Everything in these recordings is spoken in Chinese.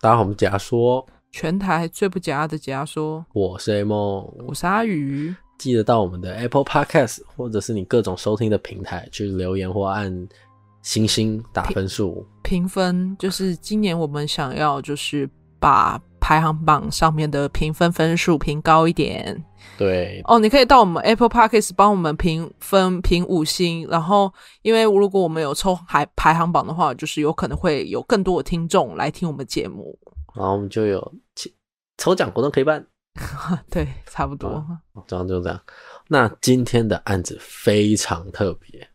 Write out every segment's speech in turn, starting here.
大家好，我们假说全台最不假的假说，我是 A 梦，我是阿宇。记得到我们的 Apple Podcast 或者是你各种收听的平台去留言或按星星打分数。评分，就是今年我们想要就是把排行榜上面的评分分数评高一点。对哦，你可以到我们 Apple Podcast 帮我们评分评五星，然后因为如果我们有抽排排行榜的话，就是有可能会有更多的听众来听我们节目，然后我们就有抽奖活动可以办，对，差不多，这样就这样。那今天的案子非常特别，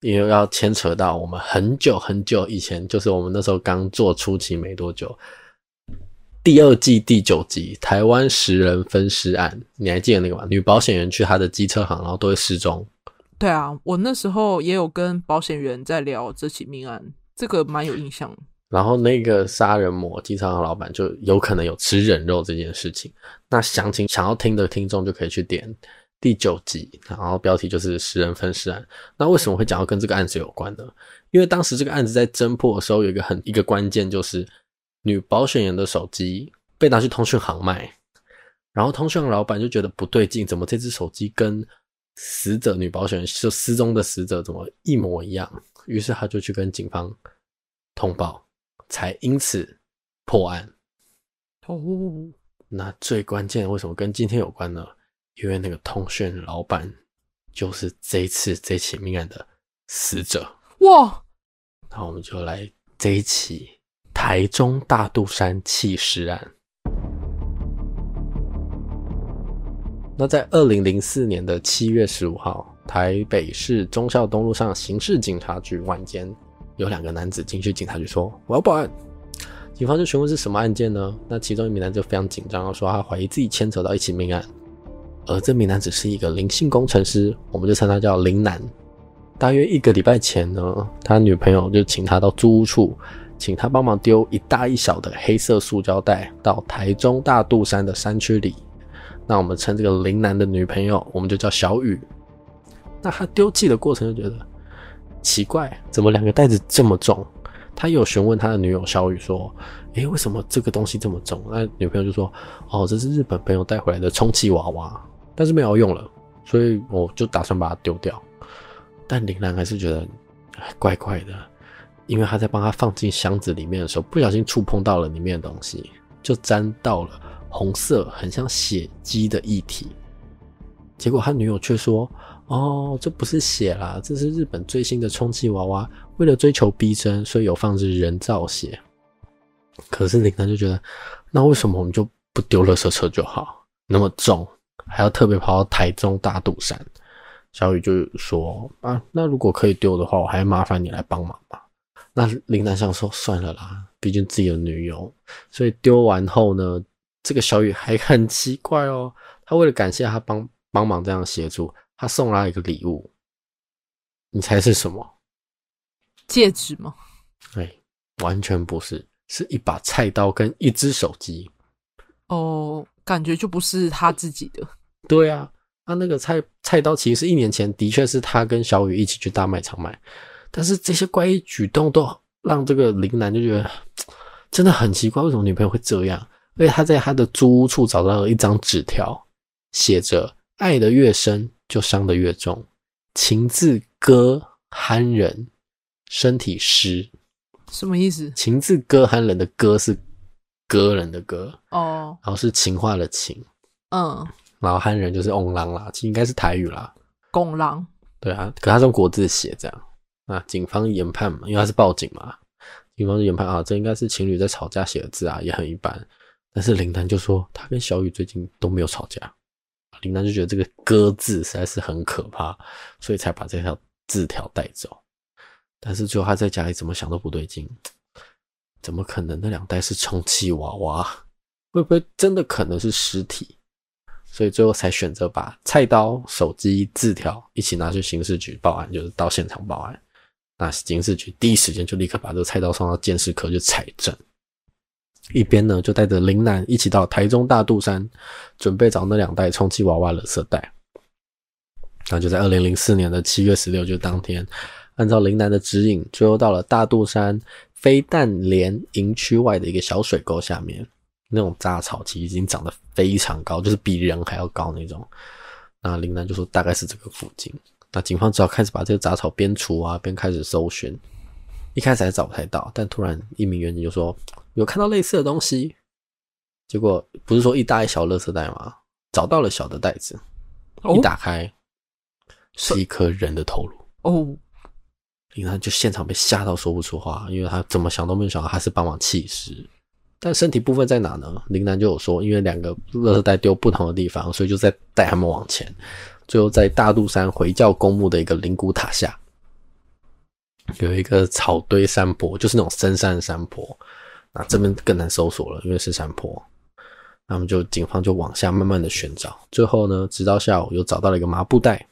因为要牵扯到我们很久很久以前，就是我们那时候刚做初期没多久。第二季第九集，台湾十人分尸案，你还记得那个吗？女保险员去她的机车行，然后都会失踪。对啊，我那时候也有跟保险员在聊这起命案，这个蛮有印象。然后那个杀人魔机车行老板就有可能有吃人肉这件事情。那详情想要听的听众就可以去点第九集，然后标题就是十人分尸案。那为什么会讲到跟这个案子有关呢？因为当时这个案子在侦破的时候，有一个很一个关键就是。女保险员的手机被拿去通讯行卖，然后通讯行老板就觉得不对劲，怎么这只手机跟死者女保险员就失踪的死者怎么一模一样？于是他就去跟警方通报，才因此破案。哦，那最关键为什么跟今天有关呢？因为那个通讯老板就是这一次这起命案的死者。哇！那我们就来这一起。台中大肚山弃尸案。那在二零零四年的七月十五号，台北市忠孝东路上刑事警察局晚间，有两个男子进去警察局说：“我要报案。”警方就询问是什么案件呢？那其中一名男子就非常紧张，说他怀疑自己牵扯到一起命案。而这名男子是一个林姓工程师，我们就称他叫林男。大约一个礼拜前呢，他女朋友就请他到租屋处。请他帮忙丢一大一小的黑色塑胶袋到台中大肚山的山区里。那我们称这个林男的女朋友，我们就叫小雨。那他丢弃的过程就觉得奇怪，怎么两个袋子这么重？他有询问他的女友小雨说：“诶，为什么这个东西这么重？”那女朋友就说：“哦，这是日本朋友带回来的充气娃娃，但是没有用了，所以我就打算把它丢掉。”但林男还是觉得怪怪的。因为他在帮他放进箱子里面的时候，不小心触碰到了里面的东西，就沾到了红色很像血迹的液体。结果他女友却说：“哦，这不是血啦，这是日本最新的充气娃娃，为了追求逼真，所以有放置人造血。”可是林丹就觉得，那为什么我们就不丢垃圾车就好？那么重，还要特别跑到台中大肚山？小雨就说：“啊，那如果可以丢的话，我还麻烦你来帮忙吧。”那林南想说算了啦，毕竟自己的女友，所以丢完后呢，这个小雨还很奇怪哦。他为了感谢他帮帮忙这样协助，他送了他一个礼物。你猜是什么？戒指吗？哎，完全不是，是一把菜刀跟一只手机。哦，感觉就不是他自己的。对啊，他那个菜菜刀其实是一年前的确是他跟小雨一起去大卖场买。但是这些怪异举动都让这个林男就觉得 真的很奇怪，为什么女朋友会这样？而且他在他的租屋处找到了一张纸条，写着“爱的越深，就伤的越重，情字割憨人，身体湿”。什么意思？情字割憨人的割是割人的割哦，然后是情话的情，嗯，然后憨人就是翁郎啦，其实应该是台语啦，公狼。对啊，可他用国字写这样。那警方研判嘛，因为他是报警嘛，警方研判啊，这应该是情侣在吵架写的字啊，也很一般。但是林丹就说他跟小雨最近都没有吵架，林丹就觉得这个“割”字实在是很可怕，所以才把这条字条带走。但是最后他在家里怎么想都不对劲，怎么可能那两袋是充气娃娃？会不会真的可能是尸体？所以最后才选择把菜刀、手机、字条一起拿去刑事局报案，就是到现场报案。那刑事局第一时间就立刻把这个菜刀送到鉴识科去采证，一边呢就带着林楠一起到台中大肚山，准备找那两袋充气娃娃垃圾袋。那就在二零零四年的七月十六，就当天，按照林南的指引，最后到了大肚山飞弹连营区外的一个小水沟下面，那种杂草其实已经长得非常高，就是比人还要高那种。那林南就说大概是这个附近。那警方只好开始把这个杂草边除啊，边开始搜寻。一开始还找不太到，但突然一名员警就说有看到类似的东西。结果不是说一大一小垃圾袋吗？找到了小的袋子，一打开是一颗人的头颅。哦，林南就现场被吓到说不出话，因为他怎么想都没有想到他是帮忙弃尸。但身体部分在哪呢？林南就有说，因为两个垃圾袋丢不同的地方，所以就在带他们往前。最后在大肚山回教公墓的一个灵骨塔下，有一个草堆山坡，就是那种深山的山坡。那这边更难搜索了，因为是山坡。那么就警方就往下慢慢的寻找，最后呢，直到下午又找到了一个麻布袋，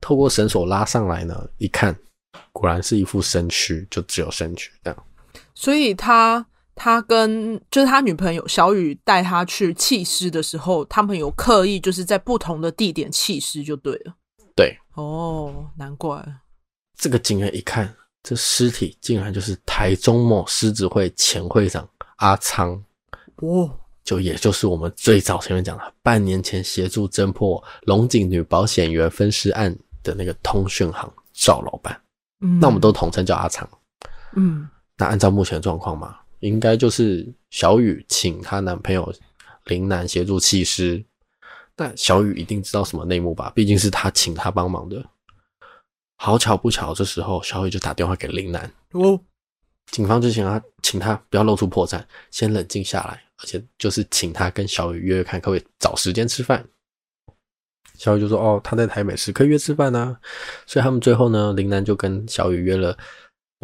透过绳索拉上来呢，一看，果然是一副身躯，就只有身躯这样。所以他他跟就是他女朋友小雨带他去弃尸的时候，他们有刻意就是在不同的地点弃尸就对了。对，哦，难怪这个警员一看，这尸体竟然就是台中某狮子会前会长阿昌。哦。就也就是我们最早前面讲的，半年前协助侦破龙井女保险员分尸案的那个通讯行赵老板，嗯，那我们都统称叫阿昌，嗯，那按照目前的状况嘛，应该就是小雨请她男朋友林南协助弃尸，但小雨一定知道什么内幕吧？毕竟是他请他帮忙的。好巧不巧，这时候小雨就打电话给林南，哦，警方就请他请他不要露出破绽，先冷静下来。而且就是请他跟小雨约约看，可不可以找时间吃饭。小雨就说：“哦，他在台北市，可以约吃饭啊。”所以他们最后呢，林南就跟小雨约了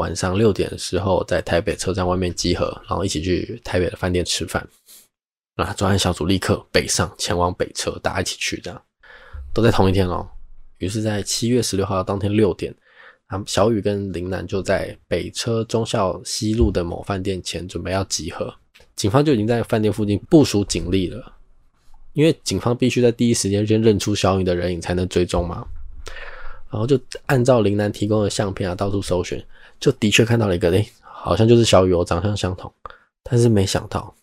晚上六点的时候，在台北车站外面集合，然后一起去台北的饭店吃饭。那专案小组立刻北上前往北车，大家一起去，这样都在同一天哦。于是，在七月十六号当天六点，啊小雨跟林南就在北车忠孝西路的某饭店前准备要集合。警方就已经在饭店附近部署警力了，因为警方必须在第一时间先认出小雨的人影才能追踪嘛。然后就按照林南提供的相片啊，到处搜寻，就的确看到了一个，诶，好像就是小雨哦，长相相同。但是没想到，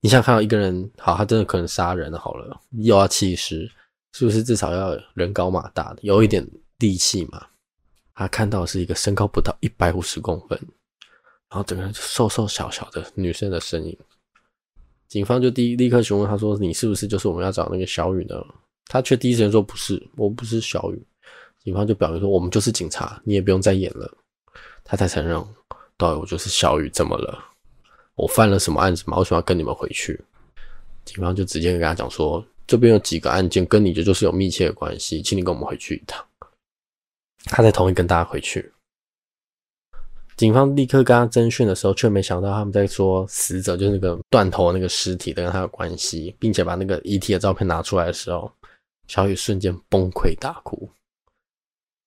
你想看到一个人，好，他真的可能杀人好了，又要弃尸，是不是至少要人高马大的，有一点力气嘛？他看到是一个身高不到一百五十公分，然后整个人瘦瘦小小的女生的身影。警方就第一立刻询问他说：“你是不是就是我们要找那个小雨呢？”他却第一时间说：“不是，我不是小雨。”警方就表明说：“我们就是警察，你也不用再演了。”他才承认：“对，我就是小雨，怎么了？我犯了什么案子吗？为什么要跟你们回去？”警方就直接跟他讲说：“这边有几个案件跟你的就是有密切的关系，请你跟我们回去一趟。”他才同意跟大家回去。警方立刻跟他侦讯的时候，却没想到他们在说死者就是那个断头的那个尸体跟他有关系，并且把那个遗体的照片拿出来的时候，小雨瞬间崩溃大哭，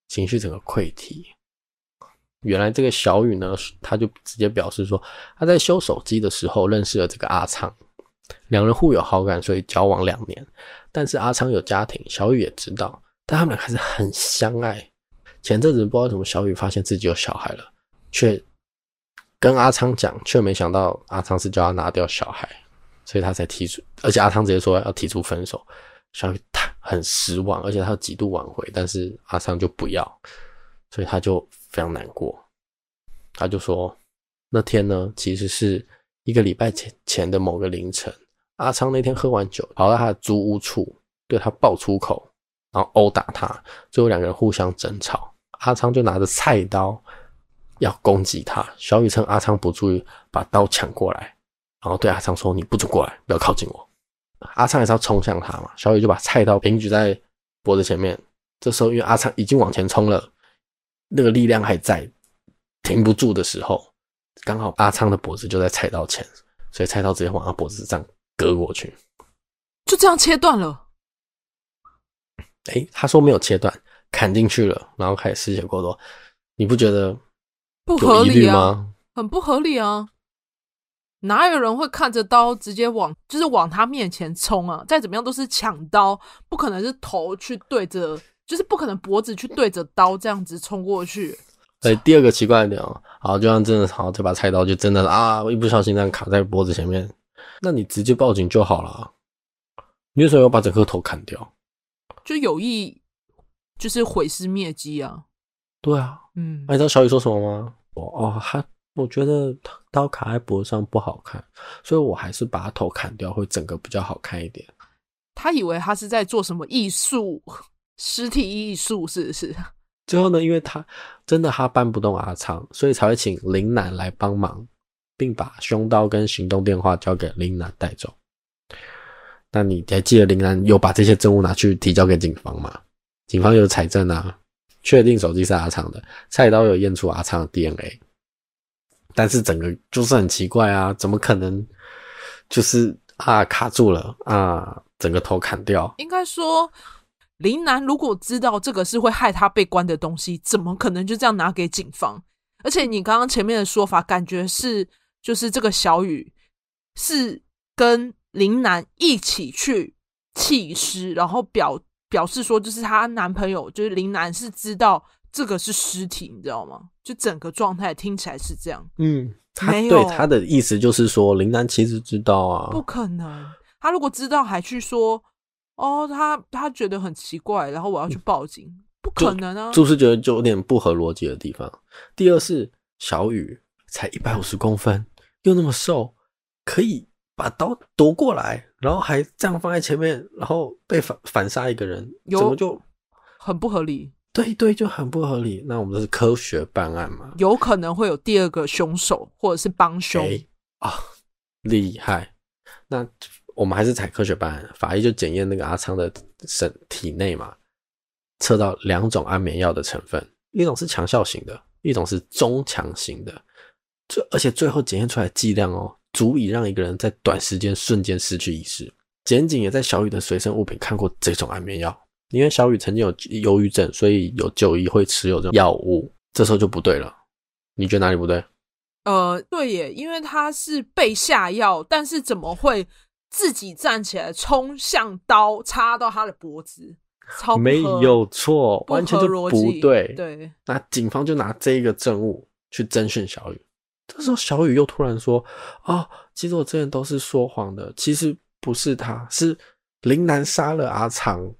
情绪整个溃堤。原来这个小雨呢，他就直接表示说他在修手机的时候认识了这个阿昌，两人互有好感，所以交往两年。但是阿昌有家庭，小雨也知道，但他们俩还是很相爱。前阵子不知道为什么小雨发现自己有小孩了。却跟阿昌讲，却没想到阿昌是叫他拿掉小孩，所以他才提出，而且阿昌直接说要提出分手，小雨他 很失望，而且他几度挽回，但是阿昌就不要，所以他就非常难过，他就说那天呢，其实是一个礼拜前前的某个凌晨，阿昌那天喝完酒跑到他的租屋处，对他爆粗口，然后殴打他，最后两个人互相争吵，阿昌就拿着菜刀。要攻击他，小雨趁阿昌不注意，把刀抢过来，然后对阿昌说：“你不准过来，不要靠近我。”阿昌也是要冲向他嘛，小雨就把菜刀平举在脖子前面。这时候，因为阿昌已经往前冲了，那个力量还在，停不住的时候，刚好阿昌的脖子就在菜刀前，所以菜刀直接往他脖子这样割过去，就这样切断了。诶，他说没有切断，砍进去了，然后开始失血过多。你不觉得？不合理吗，很不合理啊！哪有人会看着刀直接往，就是往他面前冲啊？再怎么样都是抢刀，不可能是头去对着，就是不可能脖子去对着刀这样子冲过去。对，第二个奇怪的点哦，好，就像真的好，这把菜刀就真的啊，我一不小心这样卡在脖子前面，那你直接报警就好了。你为什么要把整个头砍掉？就有意，就是毁尸灭迹啊。对啊，嗯，那你知道小雨说什么吗？我哦，他我觉得刀卡在脖子上不好看，所以我还是把他头砍掉，会整个比较好看一点。他以为他是在做什么艺术，尸体艺术是不是？最后呢，因为他真的他搬不动阿昌，所以才会请林楠来帮忙，并把凶刀跟行动电话交给林楠带走。那你还记得林楠有把这些证物拿去提交给警方吗？警方有采证啊，确定手机是阿昌的，菜刀有验出阿昌的 DNA，但是整个就是很奇怪啊，怎么可能就是啊卡住了啊，整个头砍掉？应该说。林楠如果知道这个是会害他被关的东西，怎么可能就这样拿给警方？而且你刚刚前面的说法，感觉是就是这个小雨是跟林楠一起去弃尸，然后表表示说，就是她男朋友就是林楠是知道这个是尸体，你知道吗？就整个状态听起来是这样。嗯，他对他的意思就是说，林楠其实知道啊，不可能，他如果知道还去说。哦，他他觉得很奇怪，然后我要去报警，不可能啊！就是觉得就有点不合逻辑的地方。第二是小雨才一百五十公分，又那么瘦，可以把刀夺过来，然后还这样放在前面，然后被反反杀一个人，怎么就很不合理？对对，就很不合理。那我们这是科学办案嘛？有可能会有第二个凶手，或者是帮凶、欸、啊，厉害！那。我们还是采科学办案，法医就检验那个阿昌的身体内嘛，测到两种安眠药的成分，一种是强效型的，一种是中强型的。最而且最后检验出来的剂量哦，足以让一个人在短时间瞬间失去意识。检警也在小雨的随身物品看过这种安眠药，因为小雨曾经有忧郁症，所以有就医会持有这种药物。这时候就不对了，你觉得哪里不对？呃，对耶，因为他是被下药，但是怎么会？自己站起来冲向刀插到他的脖子，超没有错，完全就不对。对，那警方就拿这一个证物去侦讯小雨。这时候小雨又突然说：“哦，其实我之前都是说谎的，其实不是他，是林南杀了阿昌。”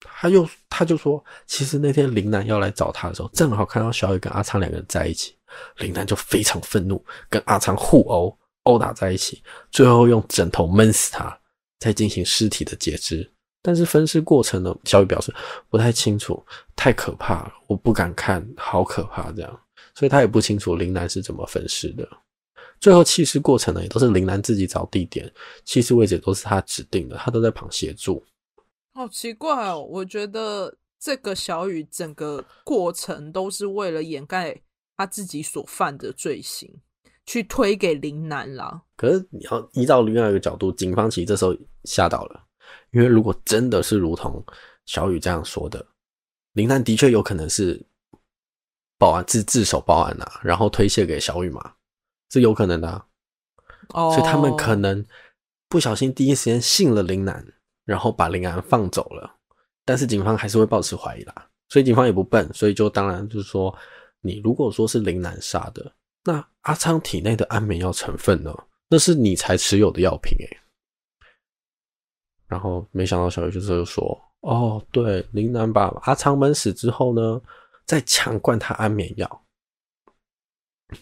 他又他就说：“其实那天林南要来找他的时候，正好看到小雨跟阿昌两个人在一起，林南就非常愤怒，跟阿昌互殴。”殴打在一起，最后用枕头闷死他，再进行尸体的截肢。但是分尸过程呢？小雨表示不太清楚，太可怕了，我不敢看，好可怕这样。所以他也不清楚林南是怎么分尸的。最后弃尸过程呢，也都是林南自己找地点，弃尸位置都是他指定的，他都在旁协助。好奇怪哦，我觉得这个小雨整个过程都是为了掩盖他自己所犯的罪行。去推给林南了。可是你要依照另外一个角度，警方其实这时候吓到了，因为如果真的是如同小雨这样说的，林南的确有可能是报案自自首报案啊，然后推卸给小雨嘛，是有可能的啊。哦，所以他们可能不小心第一时间信了林南，然后把林南放走了。但是警方还是会保持怀疑啦，所以警方也不笨，所以就当然就是说，你如果说是林南杀的。那阿昌体内的安眠药成分呢？那是你才持有的药品诶。然后没想到小雨就是说：“哦，对，林南把阿昌闷死之后呢，再强灌他安眠药。”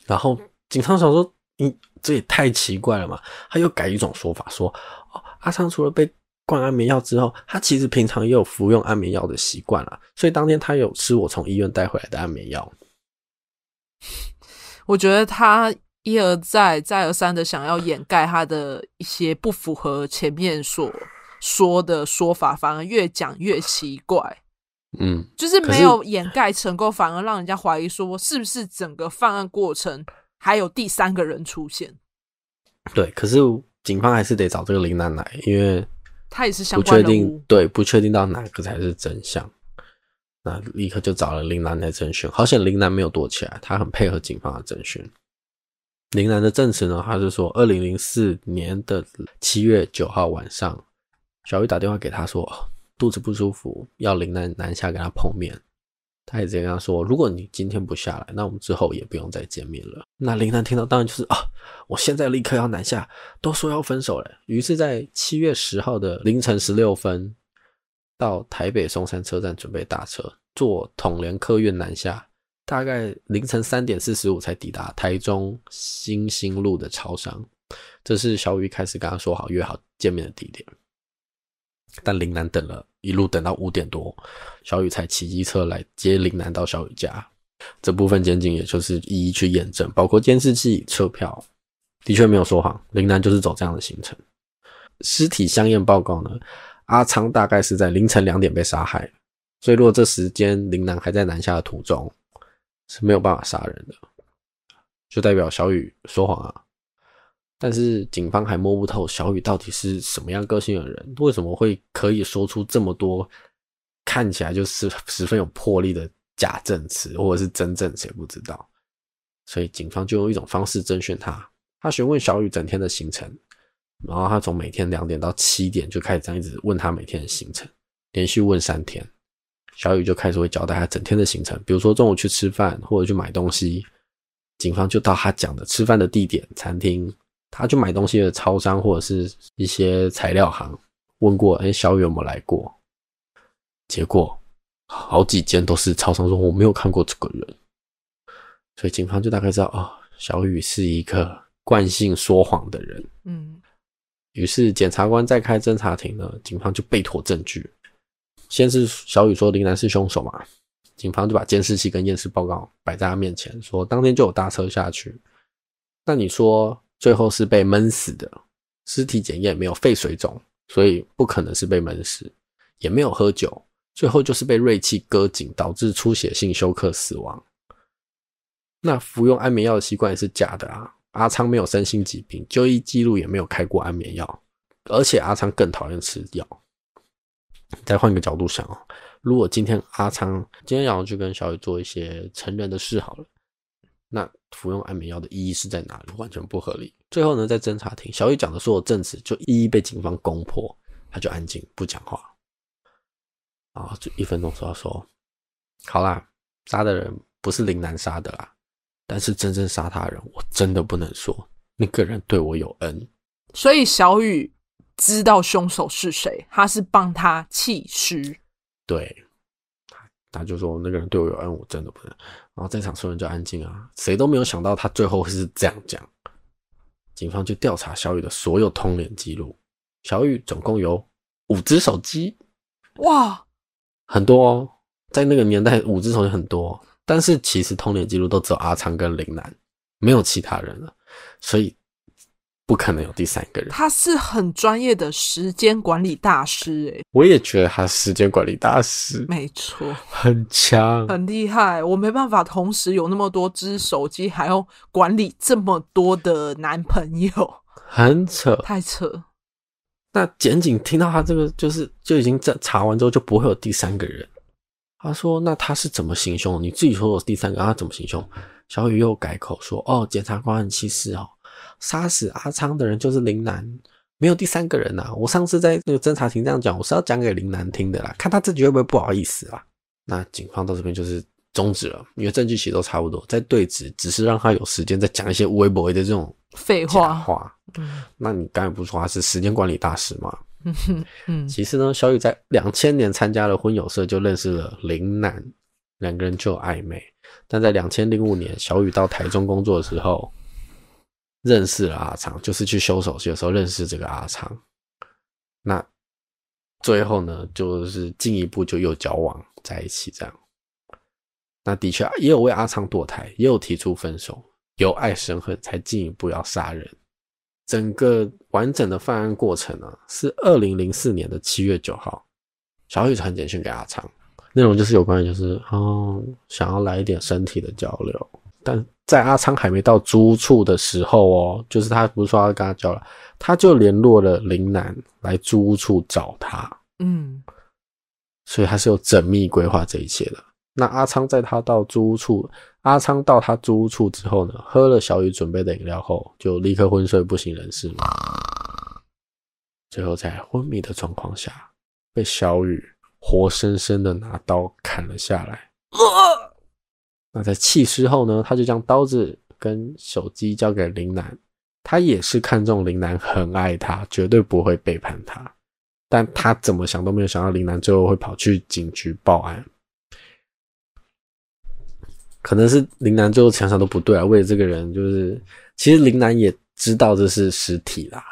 然后警察想说：“你这也太奇怪了嘛！”他又改一种说法说：“哦，阿昌除了被灌安眠药之后，他其实平常也有服用安眠药的习惯了，所以当天他有吃我从医院带回来的安眠药。”我觉得他一而再、再而三的想要掩盖他的一些不符合前面所说的说法，反而越讲越奇怪。嗯，就是没有掩盖成功，反而让人家怀疑说，是不是整个犯案过程还有第三个人出现？对，可是警方还是得找这个林楠来，因为他也是相关不确定，对，不确定到哪个才是真相。那立刻就找了林南来侦讯，好险林南没有躲起来，他很配合警方的侦讯。林南的证词呢，他是说，二零零四年的七月九号晚上，小玉打电话给他说，肚子不舒服，要林南南下跟他碰面。他也直接跟他说：“如果你今天不下来，那我们之后也不用再见面了。”那林南听到当然就是啊，我现在立刻要南下，都说要分手了。于是，在七月十号的凌晨十六分，到台北松山车站准备搭车，坐统联客运南下。大概凌晨三点四十五才抵达台中新兴路的超商，这是小雨开始跟他说好约好见面的地点。但林南等了一路等到五点多，小雨才骑机车来接林南到小雨家。这部分检警也就是一一去验证，包括监视器、车票，的确没有说谎。林南就是走这样的行程。尸体相验报告呢，阿昌大概是在凌晨两点被杀害，所以如果这时间林南还在南下的途中。是没有办法杀人的，就代表小雨说谎啊。但是警方还摸不透小雨到底是什么样个性的人，为什么会可以说出这么多看起来就是十分有魄力的假证词，或者是真证，谁不知道？所以警方就用一种方式征询他。他询问小雨整天的行程，然后他从每天两点到七点就开始这样一直问他每天的行程，连续问三天。小雨就开始会交代他整天的行程，比如说中午去吃饭或者去买东西，警方就到他讲的吃饭的地点餐厅，他去买东西的超商或者是一些材料行，问过，哎，小雨有没有来过？结果好几间都是超商说我没有看过这个人，所以警方就大概知道，哦，小雨是一个惯性说谎的人。嗯，于是检察官再开侦查庭呢，警方就备妥证据。先是小雨说林南是凶手嘛，警方就把监视器跟验尸报告摆在他面前，说当天就有搭车下去。那你说最后是被闷死的，尸体检验没有肺水肿，所以不可能是被闷死，也没有喝酒，最后就是被锐器割颈导致出血性休克死亡。那服用安眠药的习惯也是假的啊，阿昌没有身心疾病，就医记录也没有开过安眠药，而且阿昌更讨厌吃药。再换个角度想哦，如果今天阿昌今天要去跟小雨做一些成人的事好了，那服用安眠药的意义是在哪里？完全不合理。最后呢，在侦查庭，小雨讲的所有证词就一一被警方攻破，他就安静不讲话。啊，就一分钟说说，好啦，杀的人不是林南杀的啦，但是真正杀他的人，我真的不能说，那个人对我有恩，所以小雨。知道凶手是谁，他是帮他弃尸。对，他就说那个人对我有恩，我真的不能。然后在场所有人就安静啊，谁都没有想到他最后会是这样讲。警方就调查小雨的所有通联记录，小雨总共有五只手机，哇，很多哦，在那个年代五只手机很多，但是其实通联记录都只有阿昌跟林南，没有其他人了，所以。不可能有第三个人，他是很专业的时间管理大师诶，我也觉得他时间管理大师，没错，很强，很厉害。我没办法同时有那么多只手机，还要管理这么多的男朋友，很扯，太扯。那检警听到他这个，就是就已经在查完之后就不会有第三个人。他说：“那他是怎么行凶？你自己说有第三个，他怎么行凶？”小雨又改口说：“哦，检察官，其实哦。”杀死阿昌的人就是林南，没有第三个人呐、啊。我上次在那个侦查庭这样讲，我是要讲给林南听的啦，看他自己会不会不好意思啦。那警方到这边就是终止了，因为证据其实都差不多，在对质，只是让他有时间再讲一些微博的这种废话话。嗯，那你刚才不是说他是时间管理大师吗？嗯哼嗯。其实呢，小雨在两千年参加了婚友社，就认识了林南，两个人就暧昧。但在两千零五年，小雨到台中工作的时候。认识了阿昌，就是去修手机的时候认识这个阿昌。那最后呢，就是进一步就又交往在一起这样。那的确也有为阿昌堕胎，也有提出分手，由爱生恨才进一步要杀人。整个完整的犯案过程呢，是二零零四年的七月九号，小雨传简讯给阿昌，内容就是有关于就是哦，想要来一点身体的交流，但。在阿昌还没到租处的时候哦，就是他不是说要跟他交流，他就联络了林楠来租处找他。嗯，所以他是有缜密规划这一切的。那阿昌在他到租屋处，阿昌到他租屋处之后呢，喝了小雨准备的饮料后，就立刻昏睡不省人事嘛。最后在昏迷的状况下，被小雨活生生的拿刀砍了下来，呃。那在弃尸后呢，他就将刀子跟手机交给林楠。他也是看中林楠，很爱他，绝对不会背叛他。但他怎么想都没有想到，林楠最后会跑去警局报案。可能是林南最后想想都不对啊，为了这个人，就是其实林南也知道这是尸体啦。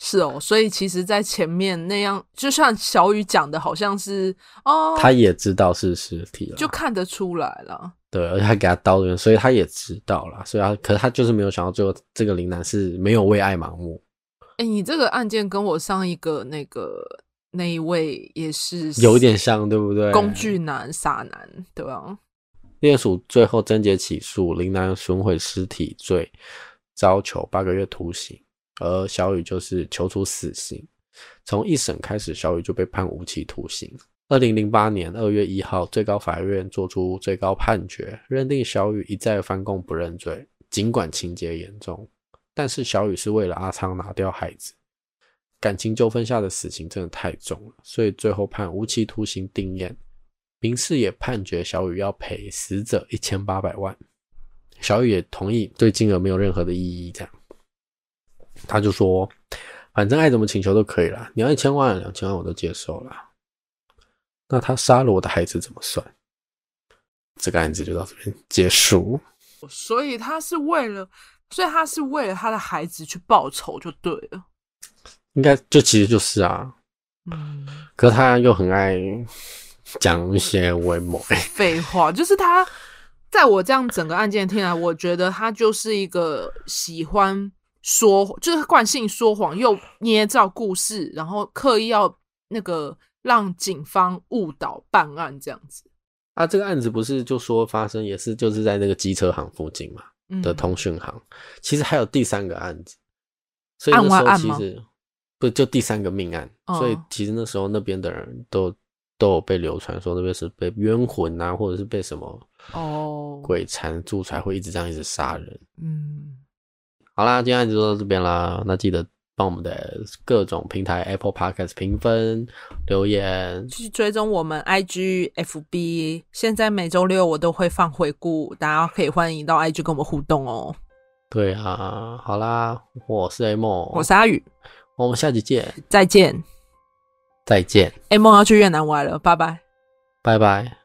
是哦，所以其实，在前面那样，就像小雨讲的，好像是哦，他也知道是尸体了，就看得出来了。对，而且还给他刀的人，所以他也知道了，所以他，可是他就是没有想到，最后这个林南是没有为爱盲目。哎、欸，你这个案件跟我上一个那个那一位也是有点像，对不对？工具男、傻男，对吧？猎署最后侦结起诉林南损毁尸体罪，遭求八个月徒刑，而小雨就是求处死刑。从一审开始，小雨就被判无期徒刑。二零零八年二月一号，最高法院作出最高判决，认定小雨一再翻供不认罪。尽管情节严重，但是小雨是为了阿昌拿掉孩子，感情纠纷下的死刑真的太重了，所以最后判无期徒刑定谳。民事也判决小雨要赔死者一千八百万，小雨也同意，对金额没有任何的异议。这样，他就说，反正爱怎么请求都可以啦，你要一千万、两千万我都接受了。那他杀了我的孩子怎么算？这个案子就到这边结束。所以他是为了，所以他是为了他的孩子去报仇就对了。应该就其实就是啊，嗯，可是他又很爱讲一些威猛。废话，就是他在我这样整个案件听来，我觉得他就是一个喜欢说，就是惯性说谎，又捏造故事，然后刻意要那个。让警方误导办案这样子。啊，这个案子不是就说发生也是就是在那个机车行附近嘛、嗯、的通讯行，其实还有第三个案子，所以那时候其实不就第三个命案，哦、所以其实那时候那边的人都都有被流传说那边是被冤魂啊，或者是被什么哦鬼缠住才会一直这样一直杀人。嗯，好啦，今天就到这边啦，那记得。帮我们的各种平台 Apple Podcast 评分、留言，去追踪我们 IG、FB。现在每周六我都会放回顾，大家可以欢迎到 IG 跟我们互动哦。对啊，好啦，我是 A 梦，我是阿宇，我们下集见，再见，再见。A 梦要去越南玩了，拜拜，拜拜。